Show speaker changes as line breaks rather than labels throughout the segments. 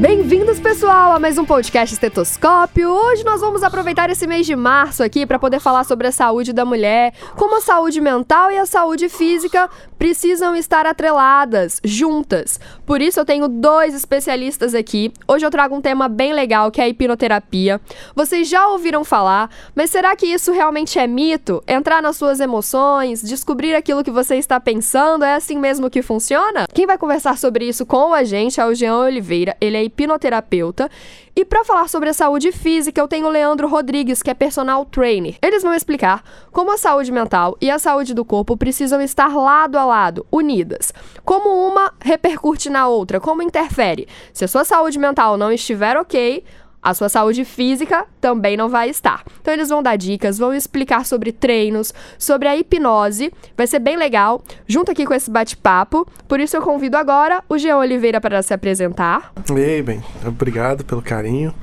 Bem-vindos, pessoal, a mais um podcast Estetoscópio. Hoje nós vamos aproveitar esse mês de março aqui para poder falar sobre a saúde da mulher, como a saúde mental e a saúde física precisam estar atreladas, juntas. Por isso eu tenho dois especialistas aqui. Hoje eu trago um tema bem legal, que é a hipnoterapia. Vocês já ouviram falar, mas será que isso realmente é mito? Entrar nas suas emoções, descobrir aquilo que você está pensando, é assim mesmo que funciona? Quem vai conversar sobre isso com a gente é o Jean Oliveira. Ele é hipnoterapeuta. E para falar sobre a saúde física, eu tenho o Leandro Rodrigues, que é personal trainer. Eles vão explicar como a saúde mental e a saúde do corpo precisam estar lado a lado, unidas. Como uma repercute na outra, como interfere. Se a sua saúde mental não estiver ok, a sua saúde física também não vai estar. Então eles vão dar dicas, vão explicar sobre treinos, sobre a hipnose. Vai ser bem legal, junto aqui com esse bate-papo. Por isso eu convido agora o Jean Oliveira para se apresentar.
Ei, bem, obrigado pelo carinho.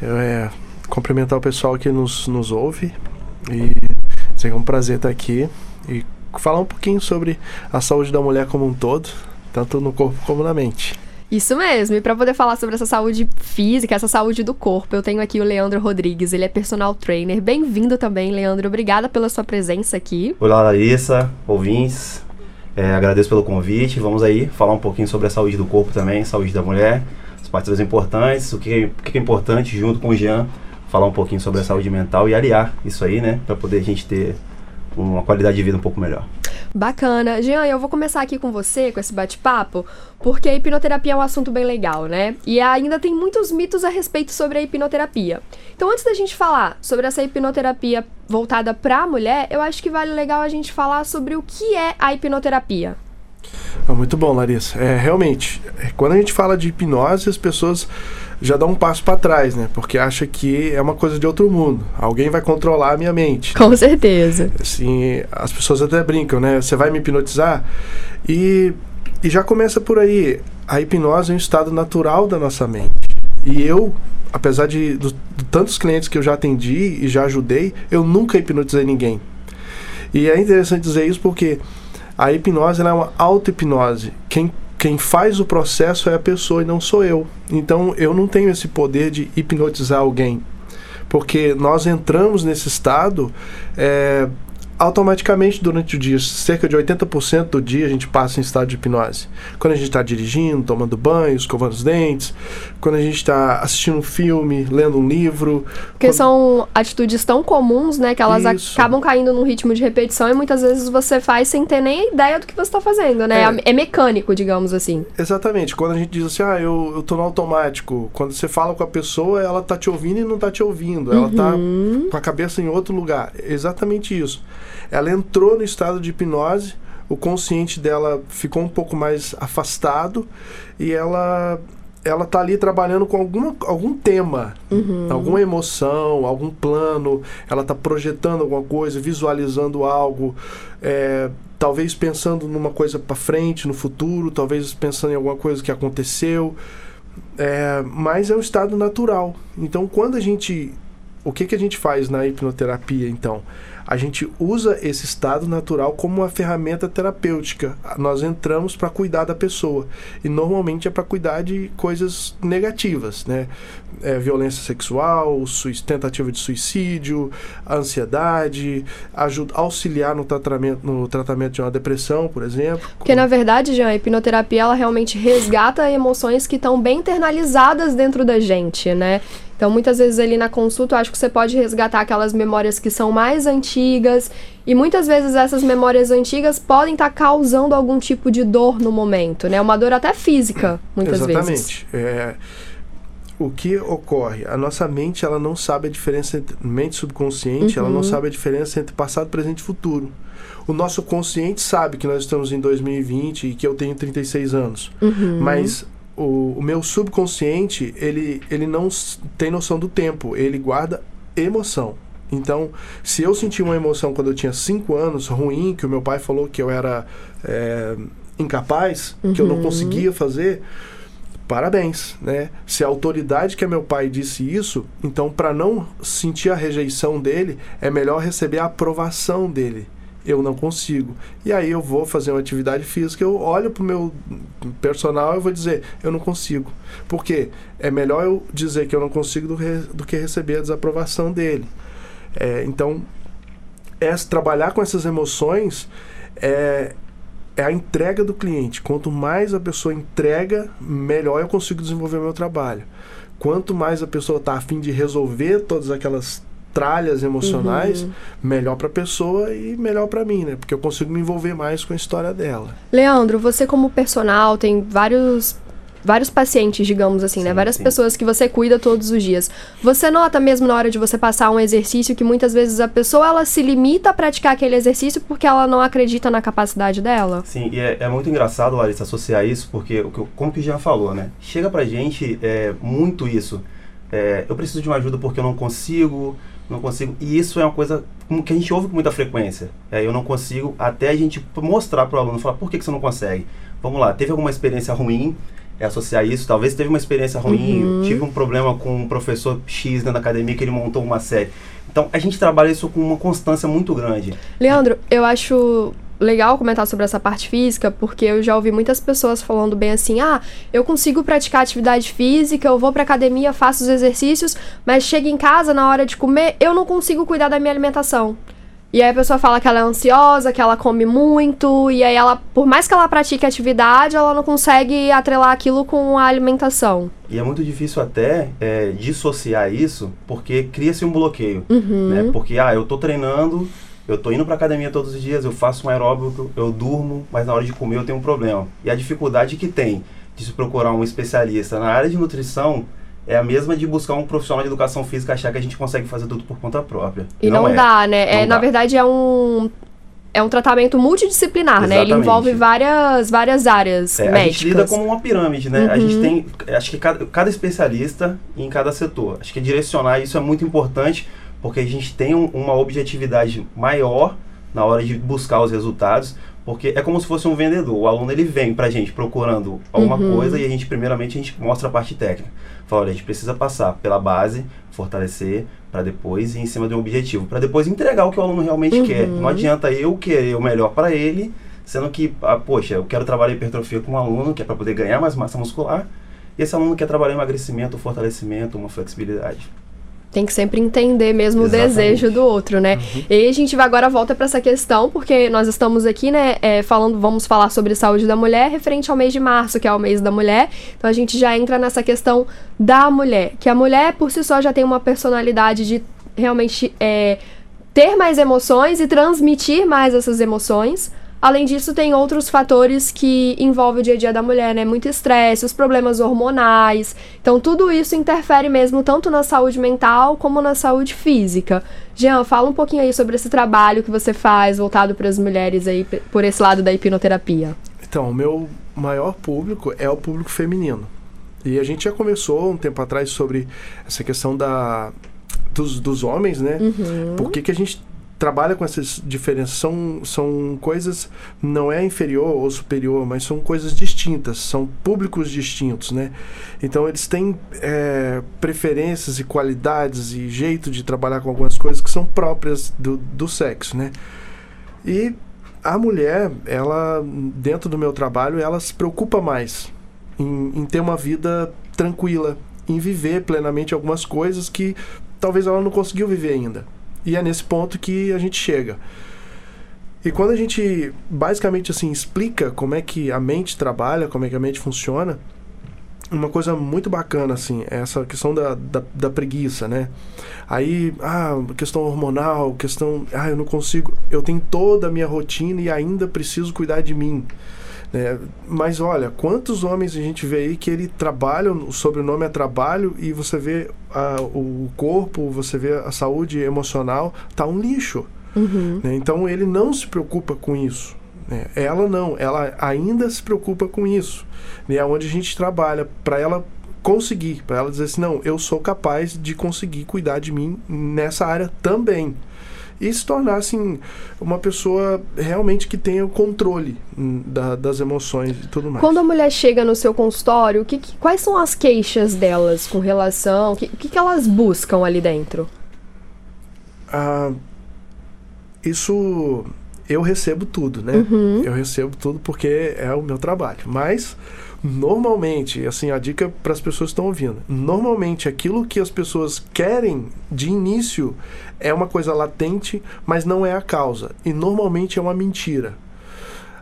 Eu, é, cumprimentar o pessoal que nos, nos ouve e é um prazer estar aqui e falar um pouquinho sobre a saúde da mulher como um todo, tanto no corpo como na mente.
Isso mesmo. E para poder falar sobre essa saúde física, essa saúde do corpo, eu tenho aqui o Leandro Rodrigues. Ele é personal trainer. Bem-vindo também, Leandro. Obrigada pela sua presença aqui.
Olá, Larissa, ouvintes. É, agradeço pelo convite. Vamos aí falar um pouquinho sobre a saúde do corpo também, saúde da mulher, as partes importantes, o que é, o que é importante junto com o Jean, falar um pouquinho sobre a saúde mental e aliar isso aí, né, para poder a gente ter uma qualidade de vida um pouco melhor.
Bacana. Jean, eu vou começar aqui com você, com esse bate-papo, porque a hipnoterapia é um assunto bem legal, né? E ainda tem muitos mitos a respeito sobre a hipnoterapia. Então, antes da gente falar sobre essa hipnoterapia voltada para a mulher, eu acho que vale legal a gente falar sobre o que é a hipnoterapia.
Ah, muito bom, Larissa. É, realmente, é, quando a gente fala de hipnose, as pessoas já dão um passo para trás, né? Porque acha que é uma coisa de outro mundo. Alguém vai controlar a minha mente.
Com certeza.
Assim, as pessoas até brincam, né? Você vai me hipnotizar? E, e já começa por aí. A hipnose é um estado natural da nossa mente. E eu, apesar de, de, de tantos clientes que eu já atendi e já ajudei, eu nunca hipnotizei ninguém. E é interessante dizer isso porque a hipnose é uma auto-hipnose. Quem, quem faz o processo é a pessoa e não sou eu. Então eu não tenho esse poder de hipnotizar alguém. Porque nós entramos nesse estado é, automaticamente durante o dia, cerca de 80% do dia a gente passa em estado de hipnose. Quando a gente está dirigindo, tomando banho, escovando os dentes, quando a gente está assistindo um filme, lendo um livro.
Porque
quando...
são atitudes tão comuns, né, que elas
Isso.
acabam caindo num ritmo de repetição e muitas vezes você faz sem ter nem ideia do que você está fazendo, né? É. é. mecânico, digamos assim.
Exatamente. Quando a gente diz assim, ah, eu, eu tô no automático. Quando você fala com a pessoa, ela tá te ouvindo e não tá te ouvindo. Ela tá
Uhum.
com a cabeça em outro lugar. Exatamente isso. Ela entrou no estado de hipnose, o consciente dela ficou um pouco mais afastado e ela ela tá ali trabalhando com alguma, algum tema,
Uhum.
alguma emoção, algum plano, ela tá projetando alguma coisa, visualizando algo, é, talvez pensando numa coisa para frente, no futuro, talvez pensando em alguma coisa que aconteceu, é, mas é um estado natural. Então, quando a gente, o que que a gente faz na hipnoterapia, então? A gente usa esse estado natural como uma ferramenta terapêutica. Nós entramos para cuidar da pessoa e normalmente é para cuidar de coisas negativas, né? É, violência sexual, tentativa de suicídio, ansiedade, ajuda, auxiliar no tratamento, no tratamento de uma depressão, por exemplo.
Porque na verdade, Jean, a hipnoterapia ela realmente resgata emoções que estão bem internalizadas dentro da gente, né? Então, muitas vezes ali na consulta, eu acho que você pode resgatar aquelas memórias que são mais antigas, e muitas vezes essas memórias antigas podem estar tá causando algum tipo de dor no momento, né? Uma dor até física, muitas
Exatamente.
vezes.
Exatamente. É, o que ocorre? A nossa mente, ela não sabe a diferença entre mente subconsciente, uhum. ela não sabe a diferença entre passado, presente e futuro. O nosso consciente sabe que nós estamos em 2020 e que eu tenho 36 anos.
Uhum.
Mas o, o, meu subconsciente, ele, ele não tem noção do tempo, ele guarda emoção. Então, se eu senti uma emoção quando eu tinha 5 anos, ruim, que o meu pai falou que eu era. É, incapaz, que eu não conseguia fazer, parabéns, né? Se a autoridade que é meu pai disse isso, então para não sentir a rejeição dele, é melhor receber a aprovação dele. Eu não consigo. E aí eu vou fazer uma atividade física, eu olho pro meu personal e vou dizer, eu não consigo. Por quê? É melhor eu dizer que eu não consigo do, do que receber a desaprovação dele. É, então, essa, trabalhar com essas emoções é, é a entrega do cliente. Quanto mais a pessoa entrega, melhor eu consigo desenvolver meu trabalho. Quanto mais a pessoa está afim de resolver todas aquelas tralhas emocionais, melhor para a pessoa e melhor para mim, né? Porque eu consigo me envolver mais com a história dela.
Leandro, você como personal tem vários vários pacientes, digamos assim, né?
Sim,
Várias
sim.
pessoas que você cuida todos os dias. Você nota mesmo na hora de você passar um exercício que muitas vezes a pessoa ela se limita a praticar aquele exercício porque ela não acredita na capacidade dela?
Sim, e é, é muito engraçado, Larissa, associar isso, porque, o que eu- como que Jean falou, né? Chega pra gente é, muito isso. É, eu preciso de uma ajuda porque eu não consigo, não consigo. E isso é uma coisa que a gente ouve com muita frequência. É, eu não consigo, até a gente mostrar pro aluno, falar, por que, que você não consegue? Vamos lá, teve alguma experiência ruim? É associar isso, talvez teve uma experiência ruim, eu tive um problema com um professor X na academia que ele montou uma série. Então a gente trabalha isso com uma constância muito grande.
Leandro, eu acho legal comentar sobre essa parte física, porque eu já ouvi muitas pessoas falando bem assim: ah, eu consigo praticar atividade física, eu vou pra academia, faço os exercícios, mas chego em casa na hora de comer, eu não consigo cuidar da minha alimentação. E aí a pessoa fala que ela é ansiosa, que ela come muito, e aí ela, por mais que ela pratique atividade, ela não consegue atrelar aquilo com a alimentação.
E é muito difícil até é, dissociar isso, porque cria-se um bloqueio.
Uhum.
Né? Porque, ah, eu tô treinando, eu tô indo pra academia todos os dias, eu faço um aeróbico, eu durmo, mas na hora de comer eu tenho um problema. E a dificuldade que tem de se procurar um especialista na área de nutrição é a mesma de buscar um profissional de educação física achar que a gente consegue fazer tudo por conta própria.
E não,
é.
dá, né? é,
Não
na
dá.
verdade, é um. É um tratamento multidisciplinar, né? Ele
Exatamente.
envolve várias, várias áreas
É, a
médicas.
gente lida como uma pirâmide, né? A
Uhum.
gente tem, acho que cada, cada especialista em cada setor. Acho que direcionar isso é muito importante, porque a gente tem um- uma objetividade maior na hora de buscar os resultados, porque é como se fosse um vendedor. O aluno ele vem pra gente procurando alguma
Uhum.
coisa e a gente primeiramente a gente mostra a parte técnica. Fala, olha, a gente precisa passar pela base, fortalecer para depois ir em cima de um objetivo, para depois entregar o que o aluno realmente
Uhum.
quer. Não adianta eu querer o melhor para ele, sendo que, ah, poxa, eu quero trabalhar hipertrofia com um aluno que é para poder ganhar mais massa muscular, e esse aluno quer trabalhar emagrecimento, fortalecimento, uma flexibilidade.
Tem que sempre entender mesmo
Exatamente.
o desejo do outro, né? E aí a gente vai agora volta para essa questão, porque nós estamos aqui, né, é, falando, vamos falar sobre saúde da mulher referente ao mês de março, que é o mês da mulher. Então a gente já entra nessa questão da mulher, que a mulher por si só já tem uma personalidade de realmente é, ter mais emoções e transmitir mais essas emoções. Além disso, tem outros fatores que envolvem o dia a dia da mulher, né? Muito estresse, os problemas hormonais. Então, tudo isso interfere mesmo tanto na saúde mental como na saúde física. Jean, fala um pouquinho aí sobre esse trabalho que você faz voltado para as mulheres aí, por esse lado da hipnoterapia.
Então, o meu maior público é o público feminino. E a gente já conversou um tempo atrás sobre essa questão da, dos, dos homens, né? Por que, que a gente trabalha com essas diferenças? São, são coisas, não é inferior ou superior, mas são coisas distintas, são públicos distintos, né? Então, eles têm é, preferências e qualidades e jeito de trabalhar com algumas coisas que são próprias do, do sexo, né? E a mulher, ela, dentro do meu trabalho, ela se preocupa mais em, em ter uma vida tranquila, em viver plenamente algumas coisas que talvez ela não conseguiu viver ainda. E é nesse ponto que a gente chega. E quando a gente basicamente assim explica como é que a mente trabalha, como é que a mente funciona, uma coisa muito bacana assim, é essa questão da, da, da preguiça, né? Aí, ah, questão hormonal, questão, ah, eu não consigo, eu tenho toda a minha rotina e ainda preciso cuidar de mim. Né? Mas olha, quantos homens a gente vê aí que ele trabalha, o sobrenome é trabalho e você vê ah, o corpo, você vê a saúde emocional, tá um lixo. né? Então ele não se preocupa com isso. né? Ela não, ela ainda se preocupa com isso. né? É onde a gente trabalha para ela conseguir, para ela dizer assim, não, eu sou capaz de conseguir cuidar de mim nessa área também. E se tornar assim uma pessoa realmente que tenha o controle hum, da- das emoções e tudo mais.
Quando a mulher chega no seu consultório, que, que- quais são as queixas delas com relação? O que, que, que elas buscam ali dentro?
Ah, isso eu recebo tudo, né?
Uhum.
Eu recebo tudo porque é o meu trabalho. Mas normalmente, assim, a dica para as pessoas que estão ouvindo, normalmente aquilo que as pessoas querem de início é uma coisa latente, mas não é a causa. E normalmente é uma mentira.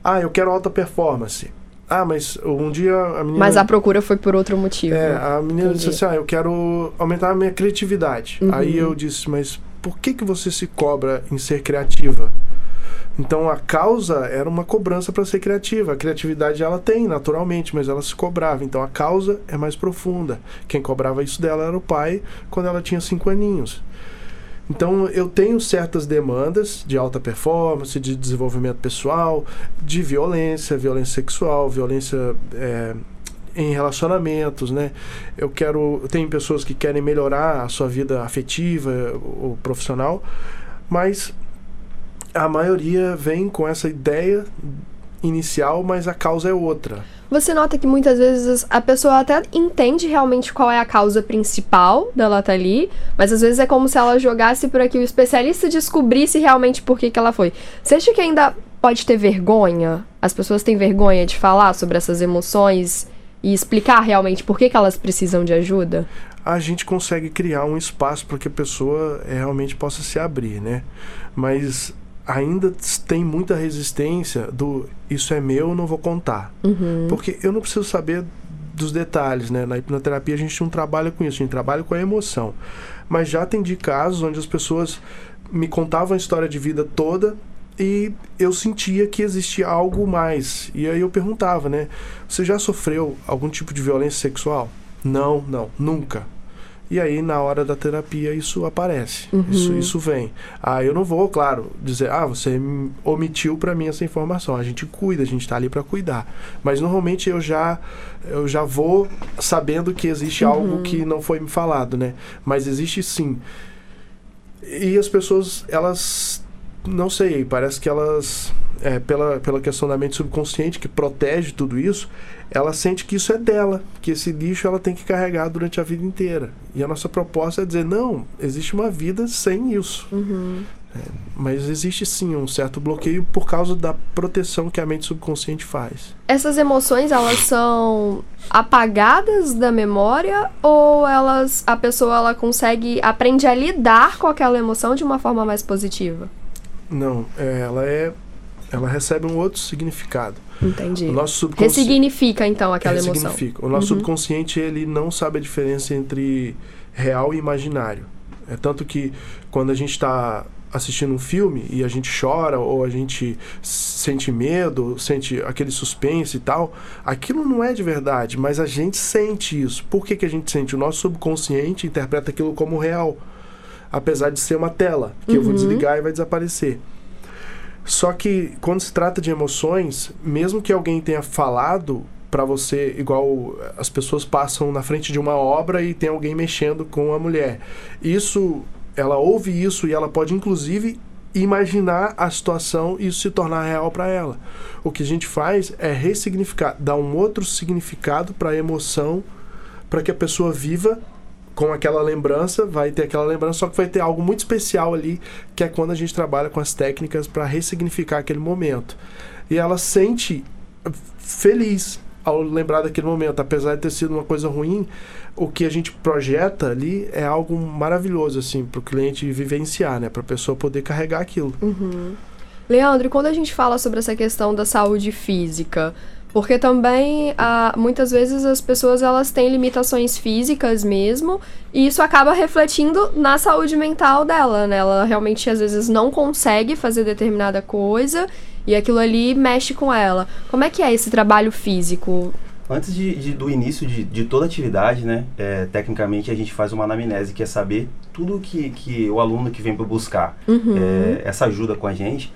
Ah, eu quero alta performance. Ah, mas um dia a menina
Mas a procura foi por outro motivo.
é, a menina
Entendi.
disse assim, ah, eu quero aumentar a minha criatividade.
Uhum.
Aí eu disse, mas por que, que você se cobra em ser criativa? Então a causa era uma cobrança para ser criativa. A criatividade ela tem naturalmente, mas ela se cobrava. Então a causa é mais profunda. Quem cobrava isso dela era o pai quando ela tinha cinco aninhos. Então eu tenho certas demandas de alta performance, de desenvolvimento pessoal, de violência, violência sexual, violência é, em relacionamentos, né? Eu quero, tem pessoas que querem melhorar a sua vida afetiva ou profissional, mas a maioria vem com essa ideia inicial, mas a causa é outra.
Você nota que muitas vezes a pessoa até entende realmente qual é a causa principal dela tá ali, mas às vezes é como se ela jogasse por aqui o especialista descobrisse realmente por que, que ela foi. Você acha que ainda pode ter vergonha? As pessoas têm vergonha de falar sobre essas emoções e explicar realmente por que, que elas precisam de ajuda?
a gente consegue criar um espaço para que a pessoa eh, realmente possa se abrir, né? Mas ainda tem muita resistência do isso é meu, não vou contar.
Uhum.
Porque eu não preciso saber dos detalhes, né? Na hipnoterapia a gente não trabalha com isso, a gente trabalha com a emoção. Mas já atendi casos onde as pessoas me contavam a história de vida toda e eu sentia que existia algo mais. E aí eu perguntava, né? Você já sofreu algum tipo de violência sexual? Não, não, nunca. E aí, na hora da terapia, isso aparece. Isso, isso vem. Ah, eu não vou, claro, dizer, ah, você omitiu para mim essa informação. A gente cuida, a gente está ali para cuidar. Mas normalmente eu já eu já vou sabendo que existe algo que não foi me falado, né? Mas existe sim. E as pessoas, elas não sei, parece que elas é, pela, pela questão da mente subconsciente que protege tudo isso, ela sente que isso é dela, que esse lixo ela tem que carregar durante a vida inteira. E a nossa proposta é dizer, não, existe uma vida sem isso. É, mas existe sim um certo bloqueio por causa da proteção que a mente subconsciente faz.
Essas emoções, elas são apagadas da memória ou elas a pessoa ela consegue aprende a lidar com aquela emoção de uma forma mais positiva?
Não, é, ela é ela recebe um outro significado.
Entendi.
O nosso subconsciente
Ressignifica então aquela
É,
emoção.
significa. O nosso subconsciente ele não sabe a diferença entre real e imaginário. É tanto que quando a gente está assistindo um filme e a gente chora ou a gente sente medo, sente aquele suspense e tal, aquilo não é de verdade, mas a gente sente isso. Por que, que a gente sente? O nosso subconsciente interpreta aquilo como real, apesar de ser uma tela que eu vou desligar e vai desaparecer. Só que quando se trata de emoções, mesmo que alguém tenha falado para você, igual as pessoas passam na frente de uma obra e tem alguém mexendo com a mulher. Isso, ela ouve isso e ela pode inclusive imaginar a situação e isso se tornar real para ela. O que a gente faz é ressignificar, dar um outro significado para a emoção, para que a pessoa viva com aquela lembrança, vai ter aquela lembrança, só que vai ter algo muito especial ali, que é quando a gente trabalha com as técnicas para ressignificar aquele momento. E ela sente feliz ao lembrar daquele momento, apesar de ter sido uma coisa ruim, o que a gente projeta ali é algo maravilhoso assim para o cliente vivenciar, né, para a pessoa poder carregar aquilo.
Leandro, e quando a gente fala sobre essa questão da saúde física, porque também ah, muitas vezes as pessoas elas têm limitações físicas mesmo, e isso acaba refletindo na saúde mental dela, né? Ela realmente às vezes não consegue fazer determinada coisa e aquilo ali mexe com ela. Como é que é esse trabalho físico?
Antes de, de- do início de, de toda atividade, né, é, tecnicamente a gente faz uma anamnese, que é saber tudo que, que o aluno que vem para buscar é, essa ajuda com a gente,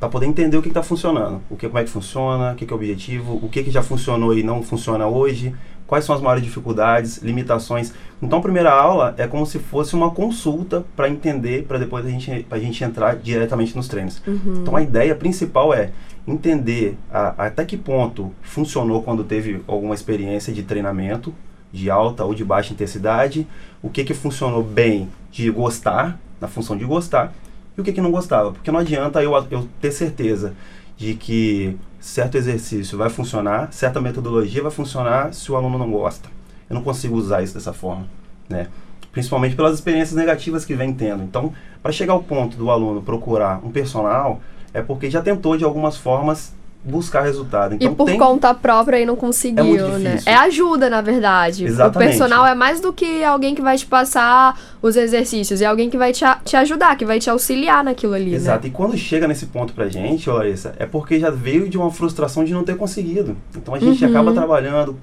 para poder entender o que está funcionando, o que, como é que funciona, o que, que é o objetivo, o que, que já funcionou e não funciona hoje, quais são as maiores dificuldades, limitações. Então, a primeira aula é como se fosse uma consulta para entender, para depois a gente, a gente entrar diretamente nos treinos. Então, a ideia principal é entender a, até que ponto funcionou quando teve alguma experiência de treinamento de alta ou de baixa intensidade, o que que funcionou bem de gostar, na função de gostar, o que que não gostava. Porque não adianta eu, eu ter certeza de que certo exercício vai funcionar, certa metodologia vai funcionar se o aluno não gosta. Eu não consigo usar isso dessa forma, né? Principalmente pelas experiências negativas que vem tendo. Então, para chegar ao ponto do aluno procurar um personal, é porque já tentou de algumas formas buscar resultado. Então,
e por
tem...
conta própria aí não conseguiu,
É
né? É ajuda, na verdade.
Exatamente.
O personal é mais do que alguém que vai te passar os exercícios, é alguém que vai te, te ajudar, que vai te auxiliar naquilo ali,
Exato.
né?
E quando chega nesse ponto pra gente, Larissa, é porque já veio de uma frustração de não ter conseguido. Então a gente
Uhum.
acaba trabalhando,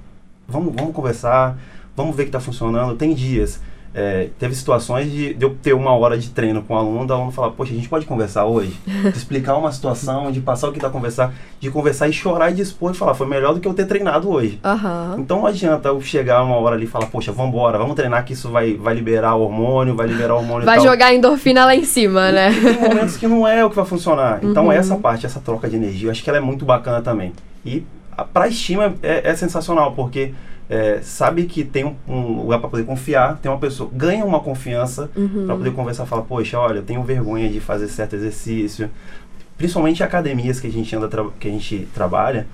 vamos, vamos conversar, vamos ver que tá funcionando. Tem dias. É, teve situações de, de eu ter uma hora de treino com o aluno, o aluno falar, poxa, a gente pode conversar hoje? Explicar uma situação, de passar o que tá conversar, de conversar e chorar e dispor e falar, foi melhor do que eu ter treinado hoje.
Aham.
Então não adianta eu chegar uma hora ali e falar, poxa, vambora, vamos treinar que isso vai, vai liberar hormônio, vai liberar hormônio
Vai jogar endorfina lá em cima, né?
E tem momentos que não é o que vai funcionar. Então
Uhum.
essa parte, essa troca de energia, eu acho que ela é muito bacana também. E a, pra estima é, é sensacional, porque é, sabe que tem um, um lugar para poder confiar, tem uma pessoa, ganha uma confiança
Uhum.
para poder conversar, falar, poxa, olha, eu tenho vergonha de fazer certo exercício. Principalmente academias que a gente anda, que a gente trabalha,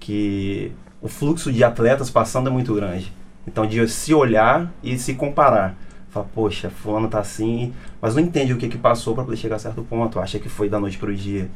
que o fluxo de atletas passando é muito grande. Então de se olhar e se comparar. Fala, poxa, fulano tá assim, mas não entende o que que passou para poder chegar a certo ponto. Acha que foi da noite pro dia.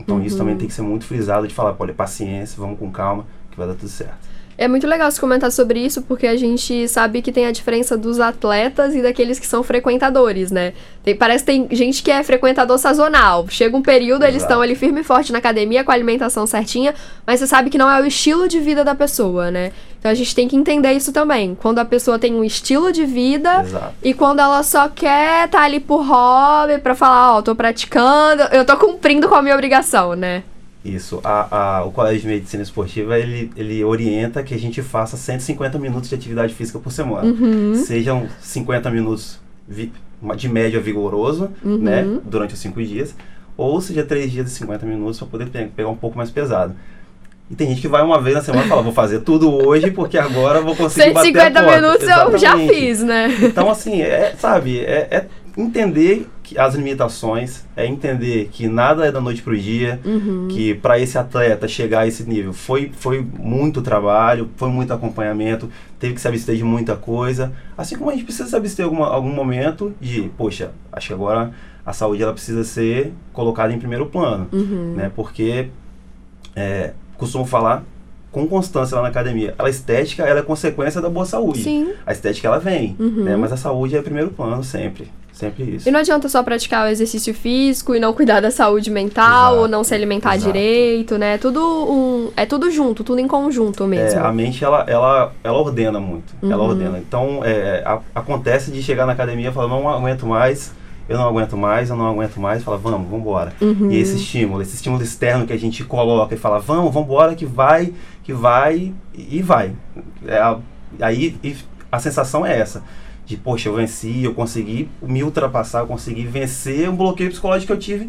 Então isso
Uhum.
também tem que ser muito frisado de falar, olha, paciência, vamos com calma, que vai dar tudo certo.
É muito legal você comentar sobre isso, porque a gente sabe que tem a diferença dos atletas e daqueles que são frequentadores, né? Tem- parece que tem gente que é frequentador sazonal. Chega um período, eles
Exato.
estão ali firme e forte na academia, com a alimentação certinha, mas você sabe que não é o estilo de vida da pessoa, né? Então a gente tem que entender isso também. Quando a pessoa tem um estilo de vida
Exato.
e quando ela só quer estar ali por hobby, pra falar, ó, tô praticando, eu tô cumprindo com a minha obrigação, né?
Isso. A, a- o Colégio de Medicina Esportiva, ele, ele orienta que a gente faça 150 minutos de atividade física por semana.
Uhum.
Sejam 50 minutos vi- de média vigoroso,
Uhum.
né, durante os 5 dias, ou seja, 3 dias de 50 minutos para poder pe- pegar um pouco mais pesado. E tem gente que vai uma vez na semana e fala, vou fazer tudo hoje porque agora vou conseguir bater a
150
porta.
minutos eu já
Exatamente.
fiz, né?
Então, assim, é, sabe, é, é entender as limitações, é entender que nada é da noite pro dia,
Uhum.
que para esse atleta chegar a esse nível foi, foi muito trabalho, foi muito acompanhamento, teve que se abster de muita coisa, assim como a gente precisa se abster em alguma, algum momento de, poxa, acho que agora a saúde ela precisa ser colocada em primeiro plano,
Uhum.
né? Porque é, costumo falar com constância lá na academia, a estética ela é consequência da boa saúde.
Sim.
A estética ela vem,
Uhum.
né? Mas a saúde é primeiro plano sempre, sempre isso.
E não adianta só praticar o exercício físico e não cuidar da saúde mental,
Exato,
ou não se alimentar
exato.
direito, né? Tudo um, é tudo junto, tudo em conjunto
É,
mesmo.
a mente ela, ela, ela ordena muito, ela
Uhum.
ordena. Então é, a- acontece de chegar na academia e falar não aguento mais, eu não aguento mais, eu não aguento mais, fala vamos, vamos embora.
Uhum.
E esse estímulo, esse estímulo externo que a gente coloca e fala vamos, vamos embora que vai, que vai e vai. É aí e a sensação é essa. De, poxa, eu venci, eu consegui me ultrapassar, eu consegui vencer um bloqueio psicológico que eu tive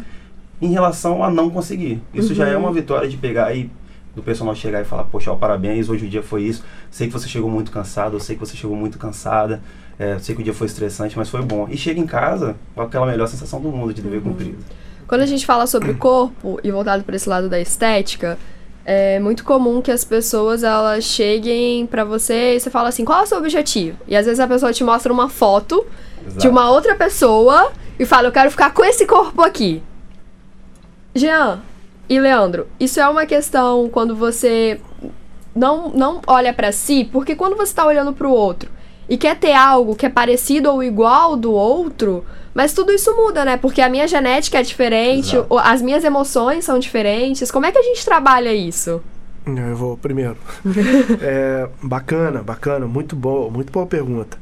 em relação a não conseguir. Isso já é
Uhum.
uma vitória de pegar e do personal chegar e falar, poxa, ó, parabéns, hoje o dia foi isso. Sei que você chegou muito cansado, eu sei que você chegou muito cansada, é, sei que o dia foi estressante, mas foi bom. E chega em casa com aquela melhor sensação do mundo de dever
Uhum.
cumprido.
Quando a gente fala sobre corpo e voltado para esse lado da estética, é muito comum que as pessoas elas cheguem pra você e você fala assim, qual é o seu objetivo? E às vezes a pessoa te mostra uma foto de
Exato.
uma outra pessoa e fala, eu quero ficar com esse corpo aqui. Jean e Leandro, isso é uma questão quando você não, não olha pra si, porque quando você tá olhando pro outro e quer ter algo que é parecido ou igual do outro, mas tudo isso muda, né? Porque a minha genética é diferente, o- as minhas emoções são diferentes. Como é que a gente trabalha isso?
Eu vou primeiro. É, bacana, bacana, muito boa, muito boa pergunta.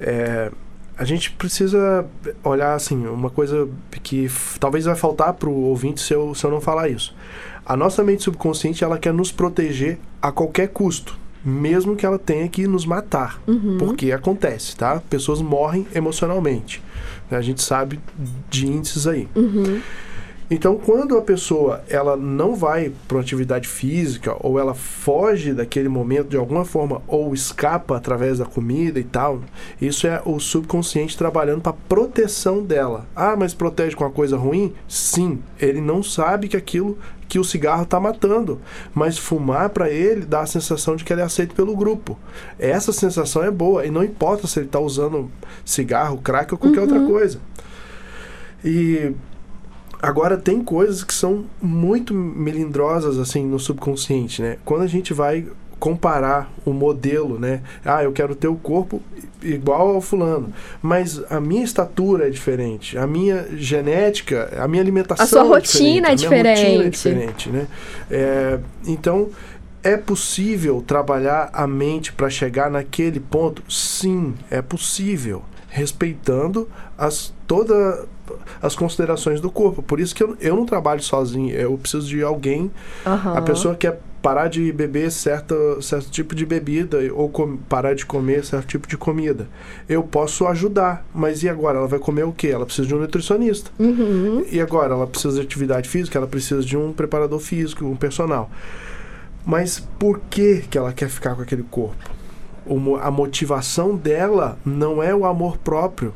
É, a gente precisa olhar assim, uma coisa que talvez vai faltar pro ouvinte se eu, se eu não falar isso. A nossa mente subconsciente ela quer nos proteger a qualquer custo. Mesmo que ela tenha que nos matar, porque acontece, tá? Pessoas morrem emocionalmente. né? A gente sabe de índices aí. Então, quando a pessoa ela não vai para uma atividade física ou ela foge daquele momento de alguma forma ou escapa através da comida e tal, isso é o subconsciente trabalhando para proteção dela. Ah, mas protege com uma coisa ruim? Sim, ele não sabe que aquilo que o cigarro está matando, mas fumar para ele dá a sensação de que ele é aceito pelo grupo. Essa sensação é boa e não importa se ele está usando cigarro, crack ou qualquer outra coisa. E Agora tem coisas que são muito melindrosas assim no subconsciente, né? Quando a gente vai comparar o modelo, né? Ah, eu quero ter o corpo igual ao fulano, mas a minha estatura é diferente, a minha genética, a minha alimentação
A sua
é
rotina é
diferente, a minha rotina é
diferente.
diferente, né? É, então é possível trabalhar a mente para chegar naquele ponto? Sim, é possível, respeitando as toda as considerações do corpo. Por isso que eu, eu não trabalho sozinho, eu preciso de alguém.
Aham.
A pessoa quer parar de beber certo, certo tipo de bebida ou com- parar de comer certo tipo de comida. Eu posso ajudar, mas e agora? Ela vai comer o quê? Ela precisa de um nutricionista.
Uhum.
E agora? Ela precisa de atividade física, ela precisa de um preparador físico, um personal. Mas por que, que ela quer ficar com aquele corpo? O a motivação dela não é o amor próprio.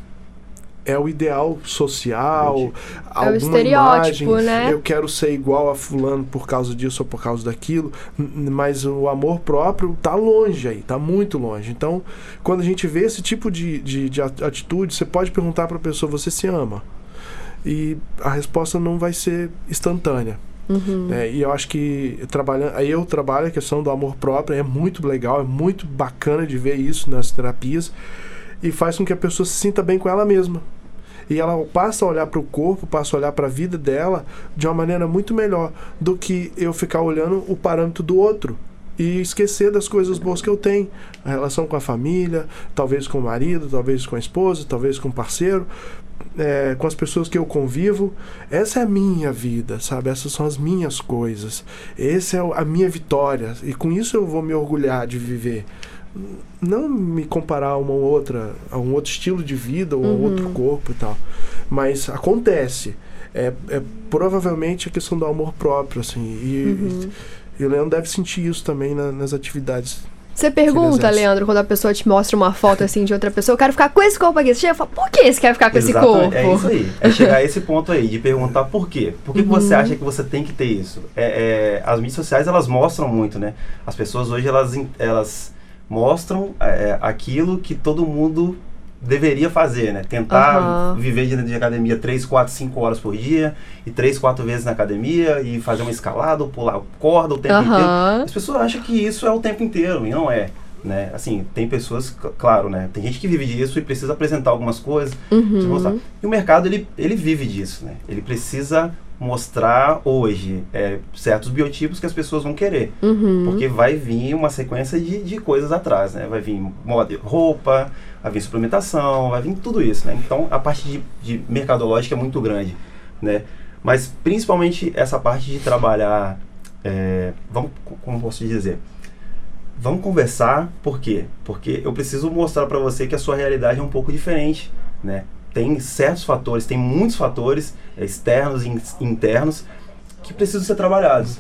É o ideal social, alguma
estereótipo,
imagem.
né?
Eu quero ser igual a fulano por causa disso ou por causa daquilo. Mas o amor próprio tá longe aí, tá muito longe. Então, quando a gente vê esse tipo de, de, de at- atitude, você pode perguntar para a pessoa: você se ama? E a resposta não vai ser instantânea.
Uhum.
É, e eu acho que trabalhando, aí eu trabalho a questão do amor próprio, é muito legal, é muito bacana de ver isso nas terapias e faz com que a pessoa se sinta bem com ela mesma. E ela passa a olhar para o corpo, passa a olhar para a vida dela de uma maneira muito melhor do que eu ficar olhando o parâmetro do outro e esquecer das coisas boas que eu tenho. A relação com a família, talvez com o marido, talvez com a esposa, talvez com o parceiro, é, com as pessoas que eu convivo. Essa é a minha vida, sabe? Essas são as minhas coisas. Essa é a minha vitória. E com isso eu vou me orgulhar de viver. Não me comparar a uma outra, a um outro estilo de vida ou a um outro corpo e tal. Mas acontece. É, é provavelmente a questão do amor próprio, assim. E, e, o Leandro deve sentir isso também na- nas atividades.
Você pergunta. Leandro, quando a pessoa te mostra uma foto assim de outra pessoa, eu quero ficar com esse corpo aqui. Você chega e fala, por que você quer ficar com esse
Exatamente,
corpo?
É isso aí. É chegar a esse ponto aí, de perguntar por quê. Por que, que você
Uhum.
acha que você tem que ter isso? É, é, as mídias sociais, elas mostram muito, né? As pessoas hoje, elas, elas mostram é, aquilo que todo mundo deveria fazer, né? Tentar
Aham.
viver dentro de academia 3, 4, 5 horas por dia, e 3, 4 vezes na academia, e fazer uma escalada, ou pular corda o tempo inteiro.
Aham.
As pessoas acham que isso é o tempo inteiro, e não é. Né? Assim, tem pessoas, claro, né? Tem gente que vive disso e precisa apresentar algumas coisas.
Uhum.
E o mercado, ele, ele vive disso, né? Ele precisa mostrar hoje é, certos biotipos que as pessoas vão querer.
Uhum.
Porque vai vir uma sequência de, de coisas atrás, né? Vai vir moda, roupa, vai vir suplementação, vai vir tudo isso, né? Então, a parte de, de mercadológica é muito grande, né? Mas, principalmente, essa parte de trabalhar... é, vamos, como posso dizer? Vamos conversar, por quê? Porque eu preciso mostrar para você que a sua realidade é um pouco diferente, né? Tem certos fatores, tem muitos fatores é, externos e in- internos que precisam ser trabalhados,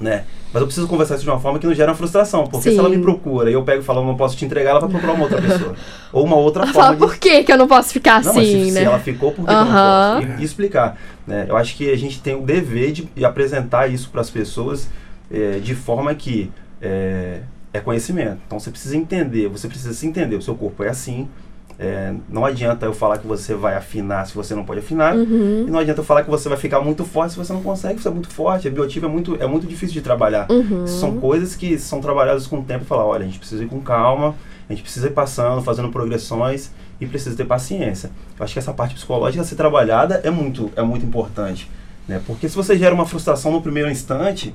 né? Mas eu preciso conversar isso de uma forma que não gera frustração, porque se ela
Sim.
me procura e eu pego e falo, eu não posso te entregar, ela vai procurar uma outra pessoa. Ou uma outra
Ela
forma
fala,
de
por que que eu não posso ficar
não, mas
assim,
se,
né?
se ela ficou, por que, que eu não posso? E, e explicar. Né? Eu acho que a gente tem o dever de, de apresentar isso para as pessoas eh, de forma que eh, é conhecimento. Então você precisa entender, você precisa se entender. O seu corpo é assim. Eh, não adianta eu falar que você vai afinar se você não pode afinar.
Uhum.
E não adianta eu falar que você vai ficar muito forte se você não consegue, você é muito forte. A biotipo é muito, é muito difícil de trabalhar.
Uhum.
São coisas que são trabalhadas com o tempo e falar, olha, a gente precisa ir com calma, a gente precisa ir passando, fazendo progressões e precisa ter paciência. Eu acho que essa parte psicológica a ser trabalhada é muito, é muito importante. Né? Porque se você gera uma frustração no primeiro instante,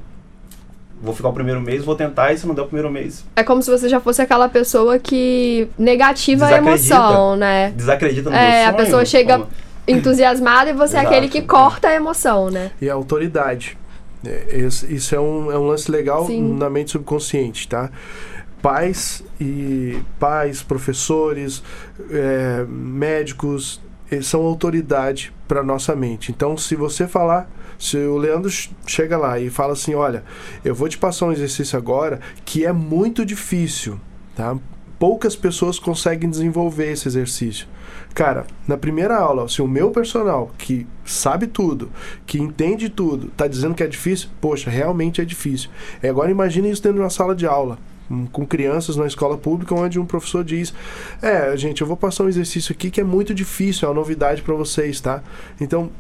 vou ficar o primeiro mês, vou tentar, e se não der o primeiro mês,
É como se você já fosse aquela pessoa que negativa a emoção, né?
desacredita no
É,
meu
a
sonho.
pessoa chega-
como-
Entusiasmada e você é aquele que corta a emoção, né?
E a autoridade. É, isso é um, é um lance legal
Sim.
na mente subconsciente, tá? pais e pais, professores, é, médicos eles são autoridade para nossa mente. Então, se você falar, se o Leandro chega lá e fala assim, olha, eu vou te passar um exercício agora que é muito difícil, tá? Poucas pessoas conseguem desenvolver esse exercício. Cara, na primeira aula, se o meu personal, que sabe tudo, que entende tudo, tá dizendo que é difícil, poxa, realmente é difícil. É, agora imagine isso dentro de uma sala de aula com crianças na escola pública, onde um professor diz: É, gente, eu vou passar um exercício aqui que é muito difícil, é uma novidade para vocês, tá? Então,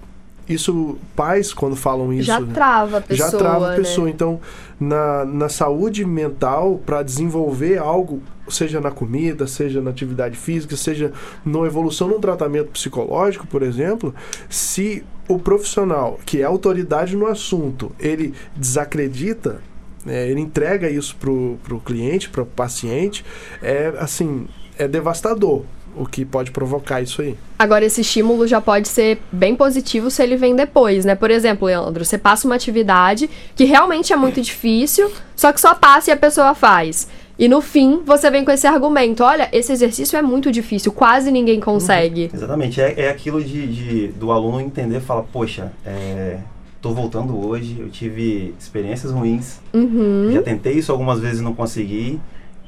isso, pais, quando falam isso.
Já trava a pessoa.
Já trava a
né?
pessoa. Então, na, na saúde mental, para desenvolver algo, seja na comida, seja na atividade física, seja na evolução num tratamento psicológico, por exemplo, se o profissional, que é autoridade no assunto, ele desacredita, é, ele entrega isso pro, pro cliente, pro paciente, é assim, é devastador o que pode provocar isso aí.
Agora, esse estímulo já pode ser bem positivo se ele vem depois, né? Por exemplo, Leandro, você passa uma atividade que realmente é muito difícil, só que só passa e a pessoa faz. E no fim, você vem com esse argumento: olha, esse exercício é muito difícil, quase ninguém consegue.
Exatamente, é, é aquilo de, de- do aluno entender, falar, poxa, é, tô voltando hoje, eu tive experiências ruins,
Uhum.
já tentei isso algumas vezes e não consegui,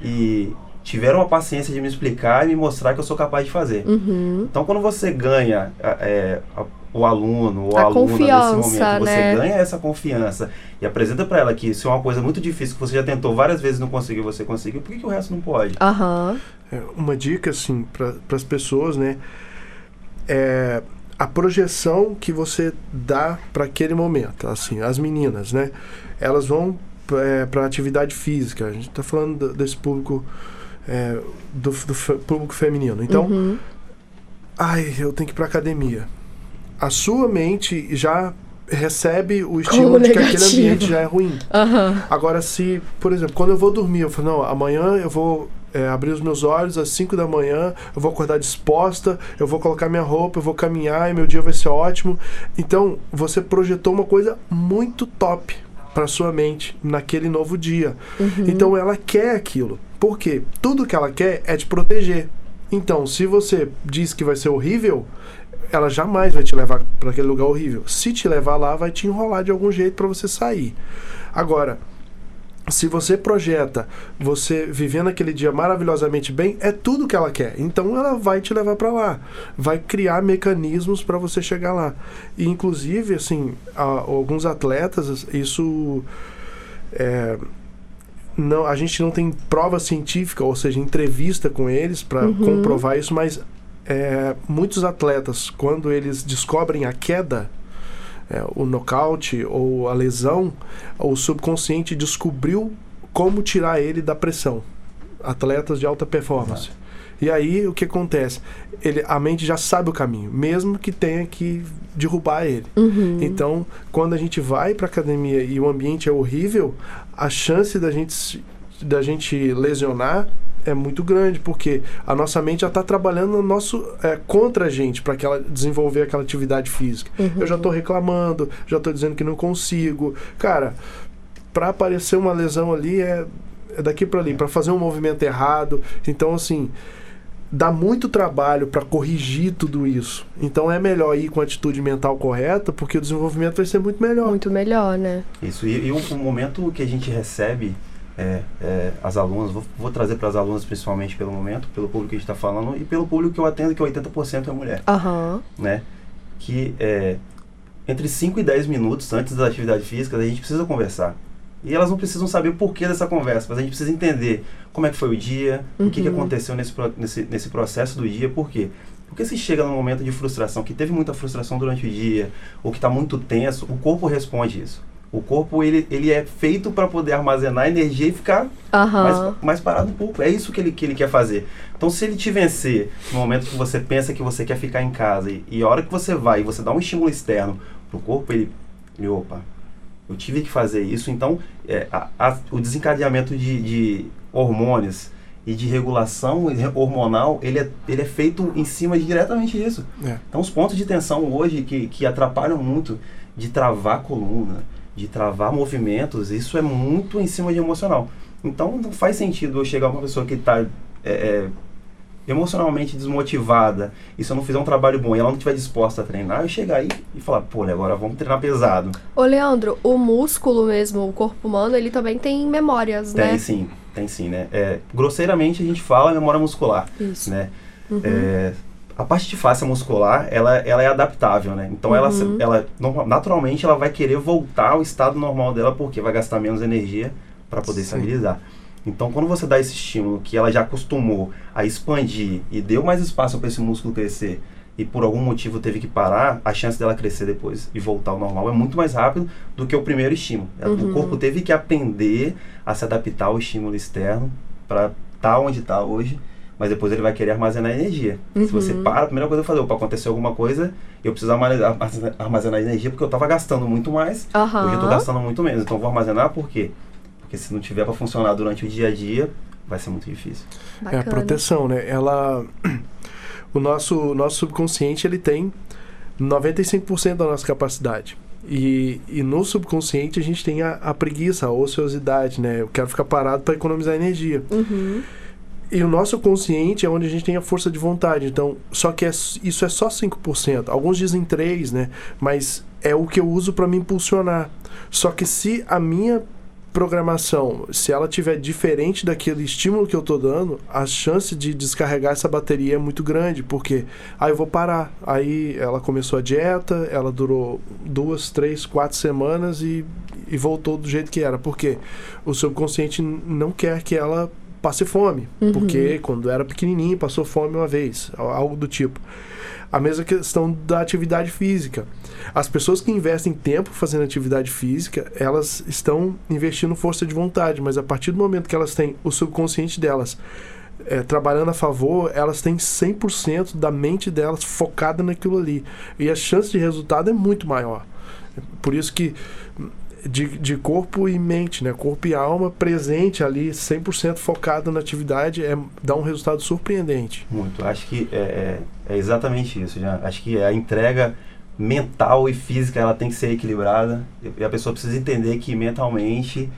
e tiveram a paciência de me explicar e me mostrar que eu sou capaz de fazer.
Uhum.
Então, quando você ganha é, a- o aluno, o
A
aluna nesse momento, você
né?
ganha essa confiança e apresenta para ela que isso é uma coisa muito difícil, que você já tentou várias vezes e não conseguiu, você conseguiu, por que, que o resto não pode?
É, uma dica assim para as pessoas, né? É a projeção que você dá para aquele momento. Assim, as meninas, né? Elas vão para atividade física. A gente está falando do- desse público é, do, do público feminino. Então,
Uhum.
ai, eu tenho que ir para academia. A sua mente já recebe o estímulo de que aquele ambiente já é ruim.
Aham.
Agora, se, por exemplo, quando eu vou dormir, eu falo, não, amanhã eu vou é, abrir os meus olhos às 5 da manhã, eu vou acordar disposta, eu vou colocar minha roupa, eu vou caminhar e meu dia vai ser ótimo. Então, você projetou uma coisa muito top para sua mente naquele novo dia. Então, ela quer aquilo. Por quê? Tudo que ela quer é te proteger. Então, se você diz que vai ser horrível, ela jamais vai te levar para aquele lugar horrível. Se te levar lá, vai te enrolar de algum jeito para você sair. Agora, se você projeta você vivendo aquele dia maravilhosamente bem, é tudo que ela quer. Então ela vai te levar para lá, vai criar mecanismos para você chegar lá. E inclusive, assim, alguns atletas, isso é, não, a gente não tem prova científica, ou seja, entrevista com eles para comprovar isso, mas é, muitos atletas, quando eles descobrem a queda, é, o nocaute ou a lesão, o subconsciente descobriu como tirar ele da pressão. Atletas de alta performance. E aí o que acontece? Ele, a mente já sabe o caminho, mesmo que tenha que derrubar ele.
Uhum.
Então, quando a gente vai para academia e o ambiente é horrível, a chance da gente da gente lesionar é muito grande, porque a nossa mente já está trabalhando no nosso é, contra a gente para ela desenvolver aquela atividade física. Eu já estou reclamando, já estou dizendo que não consigo. Cara, para aparecer uma lesão ali é, é daqui para ali, para fazer um movimento errado. Então, assim, dá muito trabalho para corrigir tudo isso. Então, é melhor ir com a atitude mental correta, porque o desenvolvimento vai ser muito melhor.
Muito melhor, né?
Isso, e, e o, o momento que a gente recebe é, é, as alunas, vou, vou trazer para as alunas principalmente pelo momento, pelo público que a gente está falando, e pelo público que eu atendo, que 80% é mulher,
Aham.
né? Que é, entre 5 e 10 minutos antes da atividade física, a gente precisa conversar. E elas não precisam saber o porquê dessa conversa, mas a gente precisa entender como é que foi o dia, o que, que
Uhum.
aconteceu nesse, nesse, nesse processo do dia, por quê? Porque se chega num momento de frustração, que teve muita frustração durante o dia, ou que está muito tenso, o corpo responde isso. O corpo ele, ele é feito para poder armazenar energia e ficar
Aham.
mais, mais parado um pouco. É isso que ele, que ele quer fazer. Então, se ele te vencer no momento que você pensa que você quer ficar em casa e, e a hora que você vai e você dá um estímulo externo pro corpo, ele, ele opa, eu tive que fazer isso. Então, é, a- a- o desencadeamento de, de hormônios e de regulação hormonal, ele é, ele é feito em cima de diretamente disso.
É.
Então, os pontos de tensão hoje que, que atrapalham muito de travar a coluna, de travar movimentos, isso é muito em cima de emocional. Então não faz sentido eu chegar uma pessoa que está é, emocionalmente desmotivada e se eu não fizer um trabalho bom e ela não estiver disposta a treinar, eu chegar aí e falar, pô, agora vamos treinar pesado.
Ô, Leandro, o músculo mesmo, o corpo humano, ele também tem memórias,
tem
né?
sim, tem sim, né? É, grosseiramente a gente fala memória muscular,
Isso.
né?
Uhum.
É, a parte de face muscular, ela, ela é adaptável, né? Então ela,
Uhum.
ela norma- naturalmente ela vai querer voltar ao estado normal dela porque vai gastar menos energia para poder
Sim.
estabilizar. Então quando você dá esse estímulo que ela já acostumou a expandir e deu mais espaço para esse músculo crescer e por algum motivo teve que parar, a chance dela crescer depois e voltar ao normal é muito mais rápido do que o primeiro estímulo.
Uhum.
O corpo teve que aprender a se adaptar ao estímulo externo para estar onde está hoje mas depois ele vai querer armazenar energia. Se você
Uhum.
para, a primeira coisa que eu falei, opa, aconteceu alguma coisa, eu preciso armazenar, armazenar energia porque eu estava gastando muito mais,
Aham.
hoje eu estou gastando muito menos. Então vou armazenar por quê? Porque se não tiver para funcionar durante o dia a dia, vai ser muito difícil.
É a
Bacana.
proteção, né? Ela. O nosso, o nosso subconsciente ele tem 95% da nossa capacidade. E, e no subconsciente a gente tem a, a preguiça, a ociosidade, né? Eu quero ficar parado para economizar energia.
Uhum.
E o nosso consciente é onde a gente tem a força de vontade. Então, só que é, isso é só 5%. Alguns dizem 3%, né? Mas é o que eu uso para me impulsionar. Só que se a minha programação, se ela tiver diferente daquele estímulo que eu tô dando, a chance de descarregar essa bateria é muito grande, porque aí eu vou parar. Aí ela começou a dieta, ela durou duas, três, quatro semanas e, e voltou do jeito que era. Porque o subconsciente não quer que ela passe fome,
Uhum.
porque quando era pequenininho passou fome uma vez, al- algo do tipo. A mesma questão da atividade física. As pessoas que investem tempo fazendo atividade física, elas estão investindo força de vontade, mas a partir do momento que elas têm o subconsciente delas eh, trabalhando a favor, elas têm 100% da mente delas focada naquilo ali. E a chance de resultado é muito maior. Por isso que de, de corpo e mente, né? Corpo e alma presente ali, 100% focado na atividade, é, dá um resultado surpreendente.
Muito. Acho que é, é, é exatamente isso. Já. Acho que a entrega mental e física ela tem que ser equilibrada e a pessoa precisa entender que mentalmente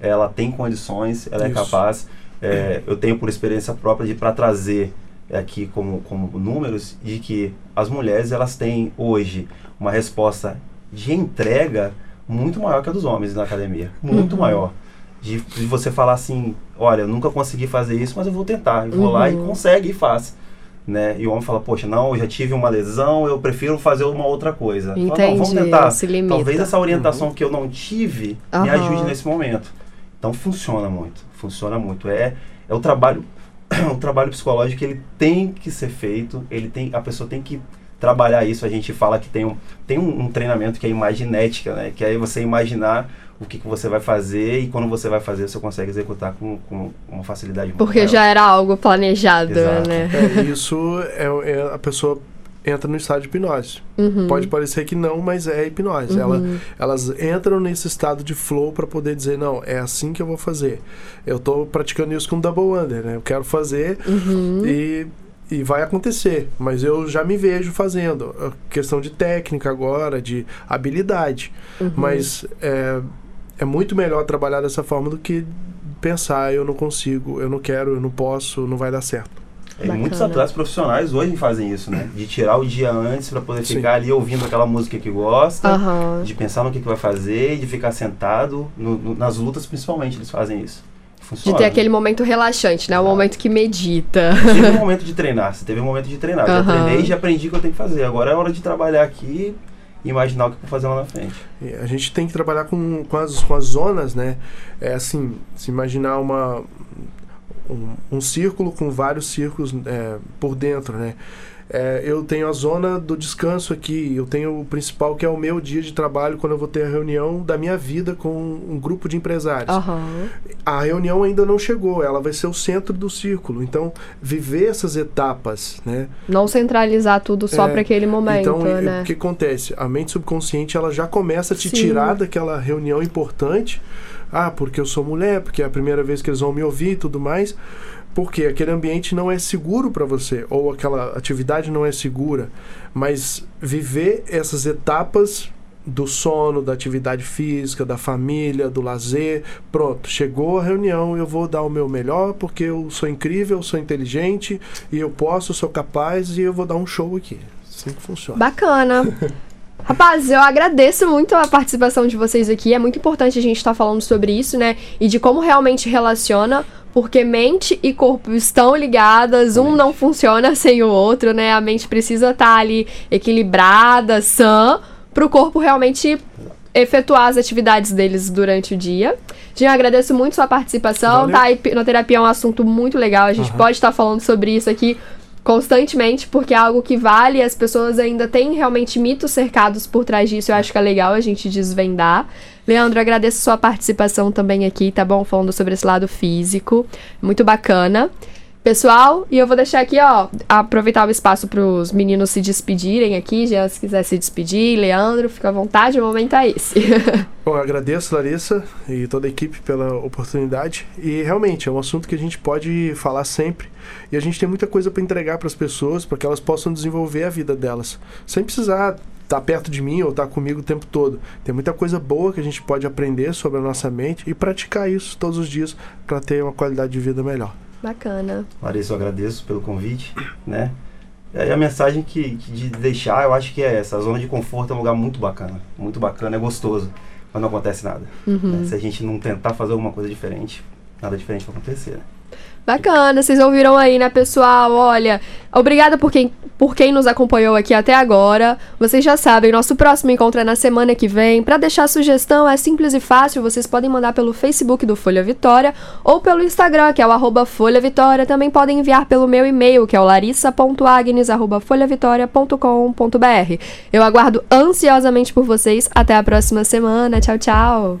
ela tem condições, ela é
Isso.
capaz. É, eu tenho por experiência própria de para trazer aqui como, como números de que as mulheres elas têm hoje uma resposta de entrega muito maior que a dos homens na academia, muito
Uhum.
maior. De, de você falar assim, olha, eu nunca consegui fazer isso, mas eu vou tentar. E vou lá e
Uhum.
consegue e faz. Né? E o homem fala, poxa, não, eu já tive uma lesão, eu prefiro fazer uma outra coisa. Fala, não, vamos tentar. Talvez essa orientação que eu não tive me
Aham.
ajude nesse momento. Então funciona muito, funciona muito. É, é o trabalho, o trabalho psicológico que ele tem que ser feito, ele tem, a pessoa tem que trabalhar isso. A gente fala que tem um, tem um, um treinamento que é imaginética, né? Que é você imaginar o que, que você vai fazer e quando você vai fazer você consegue executar com, com uma facilidade muito
Porque
maior.
já era algo planejado,
Exato.
né?
É, isso é, é- a pessoa entra no estado de hipnose.
Uhum.
Pode parecer que não, mas é hipnose. Ela, elas entram nesse estado de flow para poder dizer não, é assim que eu vou fazer. Eu tô praticando isso com double under, né? Eu quero fazer
Uhum.
e e vai acontecer, mas eu já me vejo fazendo. É Questão de técnica agora, de habilidade.
Uhum.
Mas é, é muito melhor trabalhar dessa forma do que pensar, eu não consigo, eu não quero, eu não posso, não vai dar certo.
E muitos atletas profissionais hoje fazem isso, né? De tirar o dia antes para poder
Sim.
ficar ali ouvindo aquela música que gosta,
Aham.
de pensar no que, que vai fazer, de ficar sentado. no- no- nas lutas, principalmente, eles fazem isso.
De
Funciona.
ter aquele momento relaxante, né? O momento que medita.
Teve um momento de treinar, você teve um momento de treinar. Já
Aham.
treinei e já aprendi o que eu tenho que fazer. Agora é hora de trabalhar aqui e imaginar o que eu vou fazer lá na frente.
A gente tem que trabalhar com, com, as, com as zonas, né? É assim, se imaginar uma, um, um círculo com vários círculos é, por dentro, né? É, eu tenho a zona do descanso aqui, eu tenho o principal que é o meu dia de trabalho quando eu vou ter a reunião da minha vida com um grupo de empresários.
Aham.
A reunião ainda não chegou, ela vai ser o centro do círculo. Então, viver essas etapas, né?
Não centralizar tudo só
É,
para aquele momento,
então,
né?
o que acontece? A mente subconsciente ela já começa a te
Sim.
tirar daquela reunião importante. Ah, porque eu sou mulher, porque é a primeira vez que eles vão me ouvir e tudo mais. Porque aquele ambiente não é seguro para você, ou aquela atividade não é segura. Mas viver essas etapas do sono, da atividade física, da família, do lazer. Pronto, chegou a reunião, eu vou dar o meu melhor porque eu sou incrível, sou inteligente e eu posso, sou capaz e eu vou dar um show aqui. Assim que funciona.
Bacana. Rapaz, eu agradeço muito a participação de vocês aqui. É muito importante a gente estar falando sobre isso, né? E de como realmente relaciona, porque mente e corpo estão ligadas, um não funciona sem o outro, né? A mente precisa estar ali equilibrada, sã, para o corpo realmente efetuar as atividades deles durante o dia. Jean, agradeço muito sua participação,
Valeu.
tá? Hipnoterapia é um assunto muito legal, a gente
Aham.
pode estar falando sobre isso aqui constantemente, porque é algo que vale, as pessoas ainda têm realmente mitos cercados por trás disso, eu acho que é legal a gente desvendar. Leandro, agradeço sua participação também aqui, tá bom? Falando sobre esse lado físico, muito bacana. Pessoal, e eu vou deixar aqui, ó, aproveitar o espaço para os meninos se despedirem aqui, já se quiser se despedir, Leandro, fica à vontade, o momento é esse.
Bom, eu agradeço, Larissa, e toda a equipe pela oportunidade. E realmente é um assunto que a gente pode falar sempre. E a gente tem muita coisa para entregar para as pessoas, para que elas possam desenvolver a vida delas, sem precisar estar perto de mim ou estar comigo o tempo todo. Tem muita coisa boa que a gente pode aprender sobre a nossa mente e praticar isso todos os dias para ter uma qualidade de vida melhor.
Bacana.
Larissa, eu agradeço pelo convite, né? E a mensagem que, que de deixar, eu acho que é essa. A zona de conforto é um lugar muito bacana. Muito bacana, é gostoso. Mas não acontece nada.
Uhum.
né? Se a gente não tentar fazer alguma coisa diferente, nada diferente vai acontecer, né?
Bacana, vocês ouviram aí, né, pessoal? Olha, obrigada por quem, por quem nos acompanhou aqui até agora. Vocês já sabem, nosso próximo encontro é na semana que vem. Pra deixar sugestão é simples e fácil, vocês podem mandar pelo Facebook do Folha Vitória ou pelo Instagram, que é o arroba Folha Vitória. Também podem enviar pelo meu e-mail, que é o larissa.agnes.folhavitória.com.br. Eu aguardo ansiosamente por vocês. Até a próxima semana. Tchau, tchau.